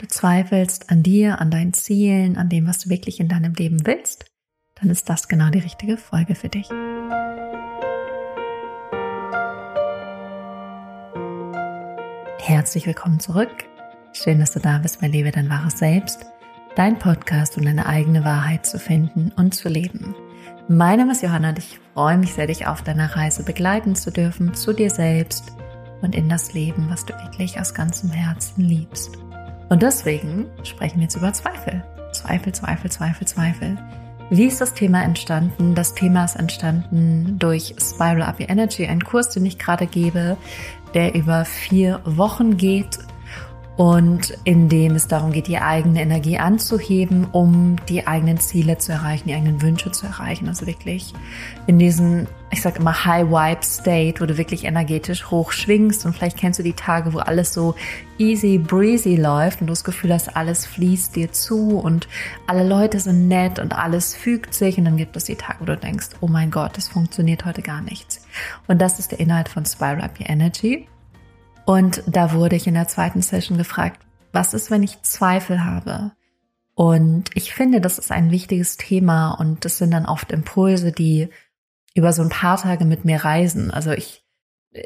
du zweifelst an dir, an deinen Zielen, an dem, was du wirklich in deinem Leben willst, dann ist das genau die richtige Folge für dich. Herzlich willkommen zurück. Schön, dass du da bist bei Lebe dein wahres Selbst, dein Podcast, um deine eigene Wahrheit zu finden und zu leben. Mein Name ist Johanna und ich freue mich sehr, dich auf deiner Reise begleiten zu dürfen, zu dir selbst und in das Leben, was du wirklich aus ganzem Herzen liebst. Und deswegen sprechen wir jetzt über Zweifel. Zweifel, Zweifel, Zweifel, Zweifel. Wie ist das Thema entstanden? Das Thema ist entstanden durch Spiral Up Your Energy, ein Kurs, den ich gerade gebe, der über vier Wochen geht und in dem es darum geht, die eigene Energie anzuheben, um die eigenen Ziele zu erreichen, die eigenen Wünsche zu erreichen. Also wirklich in diesen, ich sag immer High Vibe State, wo du wirklich energetisch hoch schwingst und vielleicht kennst du die Tage, wo alles so easy breezy läuft und du das Gefühl hast, alles fließt dir zu und alle Leute sind nett und alles fügt sich und dann gibt es die Tage, wo du denkst, oh mein Gott, das funktioniert heute gar nichts. Und das ist der Inhalt von Spiral Up Your Energy. Und da wurde ich in der zweiten Session gefragt, was ist, wenn ich Zweifel habe? Und ich finde, das ist ein wichtiges Thema und das sind dann oft Impulse, die über so ein paar Tage mit mir reisen. Also ich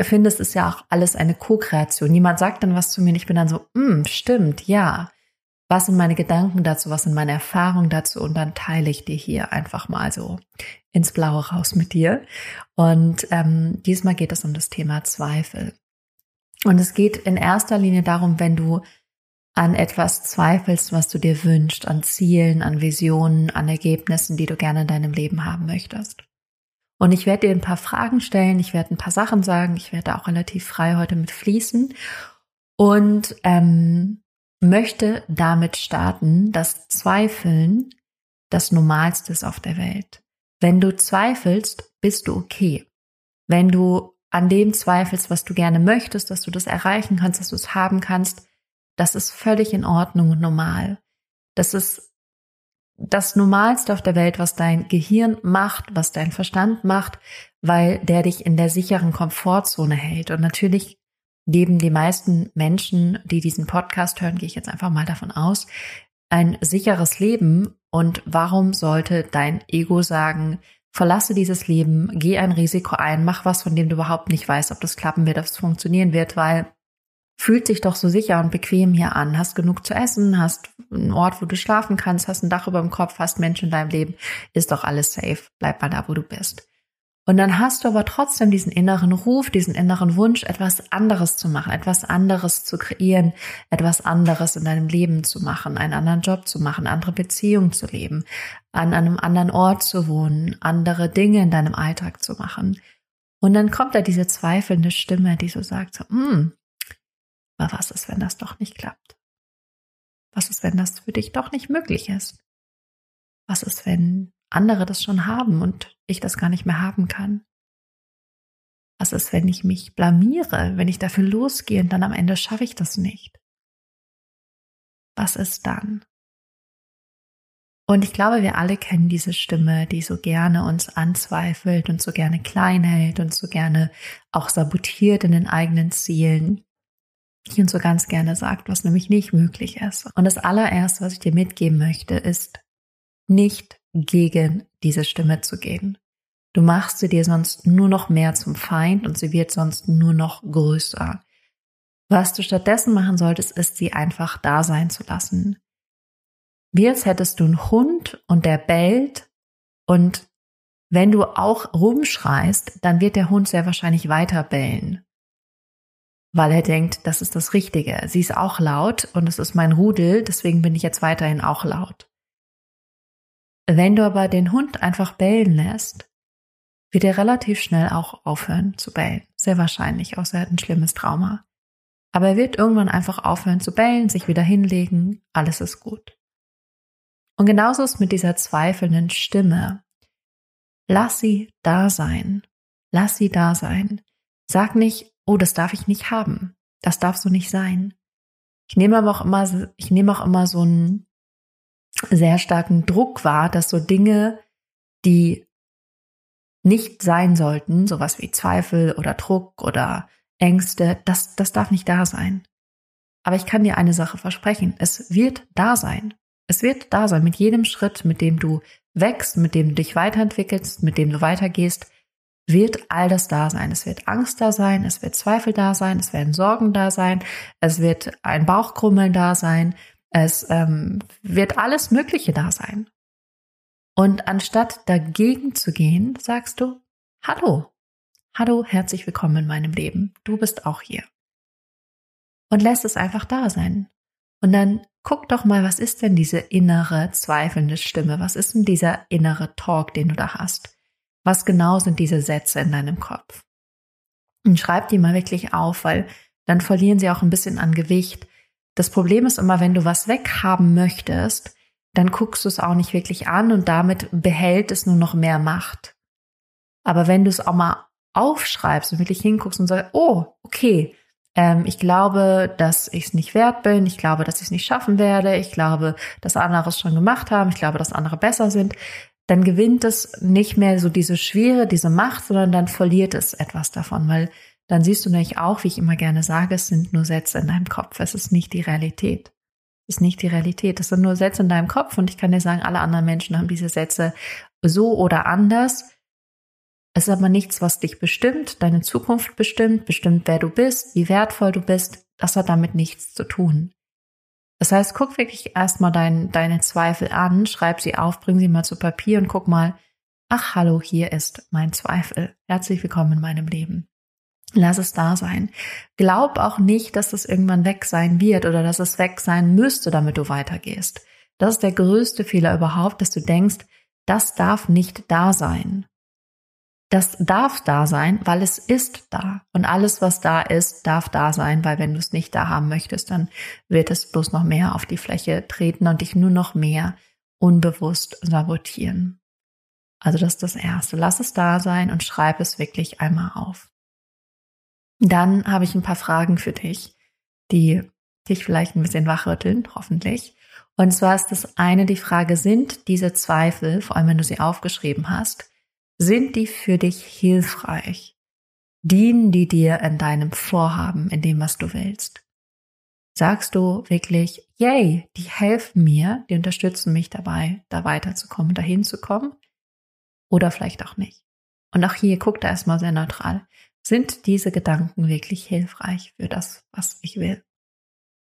finde, es ist ja auch alles eine Co-Kreation. Jemand sagt dann was zu mir und ich bin dann so, mm, stimmt, ja. Was sind meine Gedanken dazu? Was sind meine Erfahrungen dazu? Und dann teile ich dir hier einfach mal so ins Blaue raus mit dir. Und ähm, diesmal geht es um das Thema Zweifel. Und es geht in erster Linie darum, wenn du an etwas zweifelst, was du dir wünschst, an Zielen, an Visionen, an Ergebnissen, die du gerne in deinem Leben haben möchtest. Und ich werde dir ein paar Fragen stellen, ich werde ein paar Sachen sagen, ich werde auch relativ frei heute mit fließen und ähm, möchte damit starten, dass Zweifeln das Normalste ist auf der Welt. Wenn du zweifelst, bist du okay. Wenn du an dem zweifelst, was du gerne möchtest, dass du das erreichen kannst, dass du es haben kannst, das ist völlig in Ordnung und normal. Das ist das Normalste auf der Welt, was dein Gehirn macht, was dein Verstand macht, weil der dich in der sicheren Komfortzone hält. Und natürlich leben die meisten Menschen, die diesen Podcast hören, gehe ich jetzt einfach mal davon aus, ein sicheres Leben. Und warum sollte dein Ego sagen, verlasse dieses Leben, geh ein Risiko ein, mach was, von dem du überhaupt nicht weißt, ob das klappen wird, ob es funktionieren wird, weil fühlt sich doch so sicher und bequem hier an, hast genug zu essen, hast einen Ort, wo du schlafen kannst, hast ein Dach über dem Kopf, hast Menschen in deinem Leben, ist doch alles safe, bleib mal da, wo du bist. Und dann hast du aber trotzdem diesen inneren Ruf, diesen inneren Wunsch, etwas anderes zu machen, etwas anderes zu kreieren, etwas anderes in deinem Leben zu machen, einen anderen Job zu machen, andere Beziehungen zu leben, an einem anderen Ort zu wohnen, andere Dinge in deinem Alltag zu machen. Und dann kommt da diese zweifelnde Stimme, die so sagt, so, hm, aber was ist, wenn das doch nicht klappt? Was ist, wenn das für dich doch nicht möglich ist? Was ist, wenn andere das schon haben und ich das gar nicht mehr haben kann? Was ist, wenn ich mich blamiere, wenn ich dafür losgehe und dann am Ende schaffe ich das nicht? Was ist dann? Und ich glaube, wir alle kennen diese Stimme, die so gerne uns anzweifelt und so gerne klein hält und so gerne auch sabotiert in den eigenen Zielen. Die uns so ganz gerne sagt, was nämlich nicht möglich ist. Und das allererste, was ich dir mitgeben möchte, ist nicht gegen diese Stimme zu gehen. Du machst sie dir sonst nur noch mehr zum Feind und sie wird sonst nur noch größer. Was du stattdessen machen solltest, ist sie einfach da sein zu lassen. Wie als hättest du einen Hund und der bellt und wenn du auch rumschreist, dann wird der Hund sehr wahrscheinlich weiter bellen. Weil er denkt, das ist das Richtige. Sie ist auch laut und es ist mein Rudel, deswegen bin ich jetzt weiterhin auch laut. Wenn du aber den Hund einfach bellen lässt, wird er relativ schnell auch aufhören zu bellen. Sehr wahrscheinlich, außer er hat ein schlimmes Trauma. Aber er wird irgendwann einfach aufhören zu bellen, sich wieder hinlegen, alles ist gut. Und genauso ist mit dieser zweifelnden Stimme. Lass sie da sein. Lass sie da sein. Sag nicht, oh, das darf ich nicht haben. Das darf so nicht sein. Ich nehme aber auch immer, ich nehme auch immer so ein sehr starken Druck war, dass so Dinge, die nicht sein sollten, sowas wie Zweifel oder Druck oder Ängste, das, das darf nicht da sein. Aber ich kann dir eine Sache versprechen. Es wird da sein. Es wird da sein. Mit jedem Schritt, mit dem du wächst, mit dem du dich weiterentwickelst, mit dem du weitergehst, wird all das da sein. Es wird Angst da sein, es wird Zweifel da sein, es werden Sorgen da sein, es wird ein Bauchkrummeln da sein, es ähm, wird alles Mögliche da sein. Und anstatt dagegen zu gehen, sagst du, hallo, hallo, herzlich willkommen in meinem Leben. Du bist auch hier. Und lässt es einfach da sein. Und dann guck doch mal, was ist denn diese innere zweifelnde Stimme? Was ist denn dieser innere Talk, den du da hast? Was genau sind diese Sätze in deinem Kopf? Und schreib die mal wirklich auf, weil dann verlieren sie auch ein bisschen an Gewicht. Das Problem ist immer, wenn du was weghaben möchtest, dann guckst du es auch nicht wirklich an und damit behält es nur noch mehr Macht. Aber wenn du es auch mal aufschreibst und wirklich hinguckst und sagst, oh, okay, ähm, ich glaube, dass ich es nicht wert bin, ich glaube, dass ich es nicht schaffen werde, ich glaube, dass andere es schon gemacht haben, ich glaube, dass andere besser sind, dann gewinnt es nicht mehr so diese Schwere, diese Macht, sondern dann verliert es etwas davon, weil dann siehst du nämlich auch, wie ich immer gerne sage, es sind nur Sätze in deinem Kopf, es ist nicht die Realität. Es ist nicht die Realität, es sind nur Sätze in deinem Kopf und ich kann dir sagen, alle anderen Menschen haben diese Sätze so oder anders. Es ist aber nichts, was dich bestimmt, deine Zukunft bestimmt, bestimmt, wer du bist, wie wertvoll du bist. Das hat damit nichts zu tun. Das heißt, guck wirklich erstmal dein, deine Zweifel an, schreib sie auf, bring sie mal zu Papier und guck mal, ach hallo, hier ist mein Zweifel. Herzlich willkommen in meinem Leben. Lass es da sein. Glaub auch nicht, dass es irgendwann weg sein wird oder dass es weg sein müsste, damit du weitergehst. Das ist der größte Fehler überhaupt, dass du denkst, das darf nicht da sein. Das darf da sein, weil es ist da. Und alles, was da ist, darf da sein, weil wenn du es nicht da haben möchtest, dann wird es bloß noch mehr auf die Fläche treten und dich nur noch mehr unbewusst sabotieren. Also das ist das Erste. Lass es da sein und schreib es wirklich einmal auf. Dann habe ich ein paar Fragen für dich, die dich vielleicht ein bisschen wachrütteln, hoffentlich. Und zwar ist das eine die Frage, sind diese Zweifel, vor allem wenn du sie aufgeschrieben hast, sind die für dich hilfreich? Dienen die dir in deinem Vorhaben, in dem, was du willst? Sagst du wirklich, yay, die helfen mir, die unterstützen mich dabei, da weiterzukommen, dahin zu kommen? Oder vielleicht auch nicht. Und auch hier guck da erstmal sehr neutral. Sind diese Gedanken wirklich hilfreich für das, was ich will?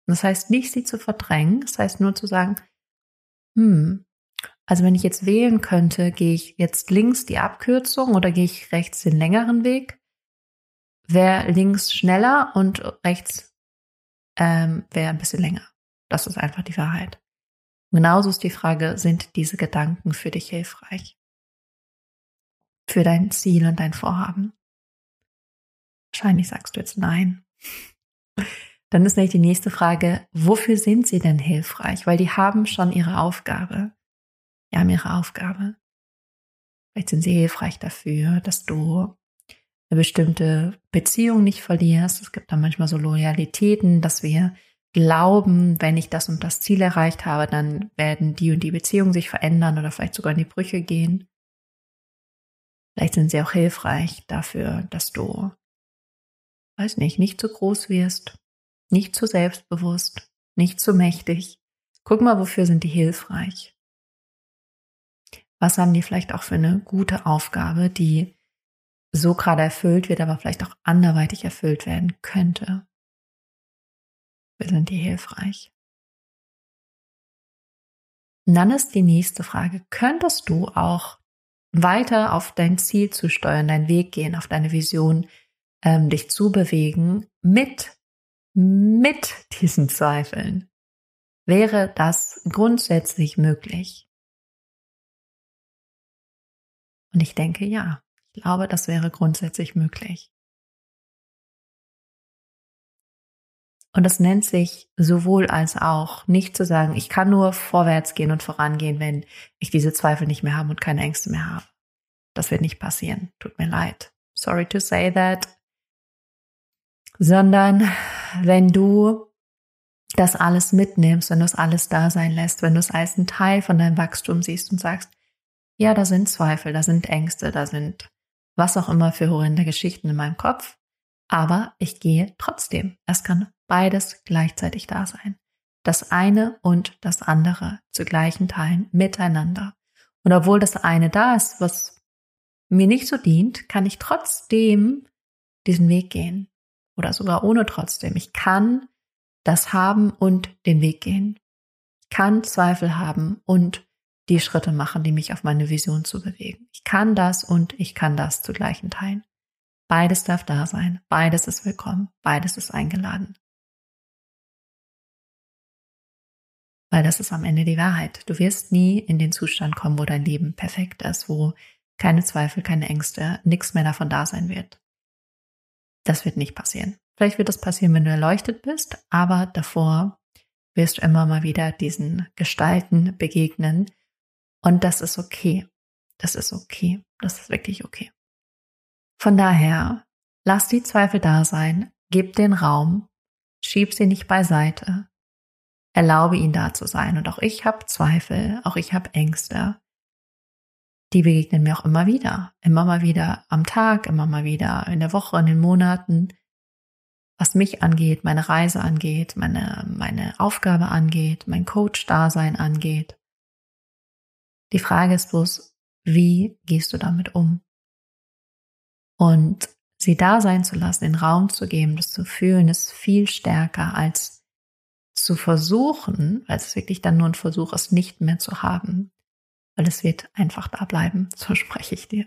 das heißt nicht, sie zu verdrängen, das heißt nur zu sagen, hm, also wenn ich jetzt wählen könnte, gehe ich jetzt links die Abkürzung oder gehe ich rechts den längeren Weg? Wäre links schneller und rechts ähm, wäre ein bisschen länger. Das ist einfach die Wahrheit. genauso ist die Frage, sind diese Gedanken für dich hilfreich? Für dein Ziel und dein Vorhaben? Wahrscheinlich sagst du jetzt nein. Dann ist nämlich die nächste Frage, wofür sind sie denn hilfreich? Weil die haben schon ihre Aufgabe ja, haben ihre Aufgabe. Vielleicht sind sie hilfreich dafür, dass du eine bestimmte Beziehung nicht verlierst. Es gibt da manchmal so Loyalitäten, dass wir glauben, wenn ich das und das Ziel erreicht habe, dann werden die und die Beziehungen sich verändern oder vielleicht sogar in die Brüche gehen. Vielleicht sind sie auch hilfreich dafür, dass du, weiß nicht, nicht zu groß wirst, nicht zu selbstbewusst, nicht zu mächtig. Guck mal, wofür sind die hilfreich? Was haben die vielleicht auch für eine gute Aufgabe, die so gerade erfüllt wird, aber vielleicht auch anderweitig erfüllt werden könnte? Wir sind die hilfreich. Und dann ist die nächste Frage, könntest du auch weiter auf dein Ziel zu steuern, deinen Weg gehen, auf deine Vision, ähm, dich zu bewegen mit, mit diesen Zweifeln? Wäre das grundsätzlich möglich? Und ich denke, ja, ich glaube, das wäre grundsätzlich möglich. Und das nennt sich sowohl als auch nicht zu sagen, ich kann nur vorwärts gehen und vorangehen, wenn ich diese Zweifel nicht mehr habe und keine Ängste mehr habe. Das wird nicht passieren. Tut mir leid. Sorry to say that. Sondern wenn du das alles mitnimmst, wenn du es alles da sein lässt, wenn du es als einen Teil von deinem Wachstum siehst und sagst, ja, da sind Zweifel, da sind Ängste, da sind was auch immer für horrende Geschichten in meinem Kopf. Aber ich gehe trotzdem. Es kann beides gleichzeitig da sein. Das eine und das andere zu gleichen Teilen miteinander. Und obwohl das eine da ist, was mir nicht so dient, kann ich trotzdem diesen Weg gehen. Oder sogar ohne trotzdem. Ich kann das haben und den Weg gehen. Ich kann Zweifel haben und die Schritte machen, die mich auf meine Vision zu bewegen. Ich kann das und ich kann das zu gleichen Teilen. Beides darf da sein, beides ist willkommen, beides ist eingeladen. Weil das ist am Ende die Wahrheit. Du wirst nie in den Zustand kommen, wo dein Leben perfekt ist, wo keine Zweifel, keine Ängste, nichts mehr davon da sein wird. Das wird nicht passieren. Vielleicht wird das passieren, wenn du erleuchtet bist, aber davor wirst du immer mal wieder diesen Gestalten begegnen. Und das ist okay. Das ist okay. Das ist wirklich okay. Von daher, lass die Zweifel da sein, gib den Raum, schieb sie nicht beiseite, erlaube ihn da zu sein. Und auch ich habe Zweifel, auch ich habe Ängste. Die begegnen mir auch immer wieder, immer mal wieder am Tag, immer mal wieder in der Woche, in den Monaten, was mich angeht, meine Reise angeht, meine, meine Aufgabe angeht, mein Coach-Dasein angeht. Die Frage ist bloß, wie gehst du damit um? Und sie da sein zu lassen, den Raum zu geben, das zu fühlen, ist viel stärker als zu versuchen, weil es wirklich dann nur ein Versuch ist, nicht mehr zu haben. Weil es wird einfach da bleiben, so spreche ich dir.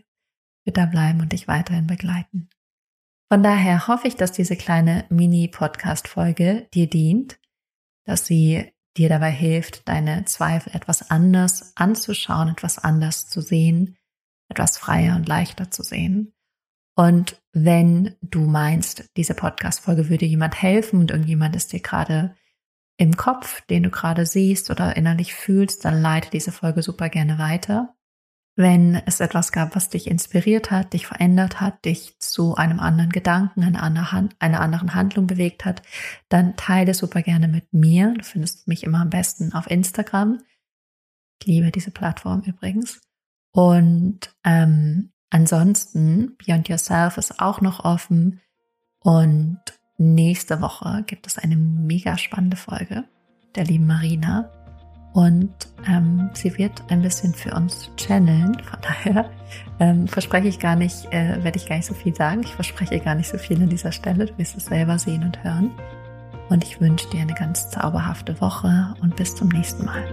Wird da bleiben und dich weiterhin begleiten. Von daher hoffe ich, dass diese kleine Mini-Podcast-Folge dir dient, dass sie dir dabei hilft, deine Zweifel etwas anders anzuschauen, etwas anders zu sehen, etwas freier und leichter zu sehen. Und wenn du meinst, diese Podcast-Folge würde jemand helfen und irgendjemand ist dir gerade im Kopf, den du gerade siehst oder innerlich fühlst, dann leite diese Folge super gerne weiter. Wenn es etwas gab, was dich inspiriert hat, dich verändert hat, dich zu einem anderen Gedanken, einer anderen Handlung bewegt hat, dann teile super gerne mit mir. Du findest mich immer am besten auf Instagram. Ich liebe diese Plattform übrigens. Und ähm, Ansonsten, Beyond Yourself ist auch noch offen und nächste Woche gibt es eine mega spannende Folge der lieben Marina und ähm, sie wird ein bisschen für uns channeln. Von daher ähm, verspreche ich gar nicht, äh, werde ich gar nicht so viel sagen. Ich verspreche gar nicht so viel an dieser Stelle. Du wirst es selber sehen und hören. Und ich wünsche dir eine ganz zauberhafte Woche und bis zum nächsten Mal.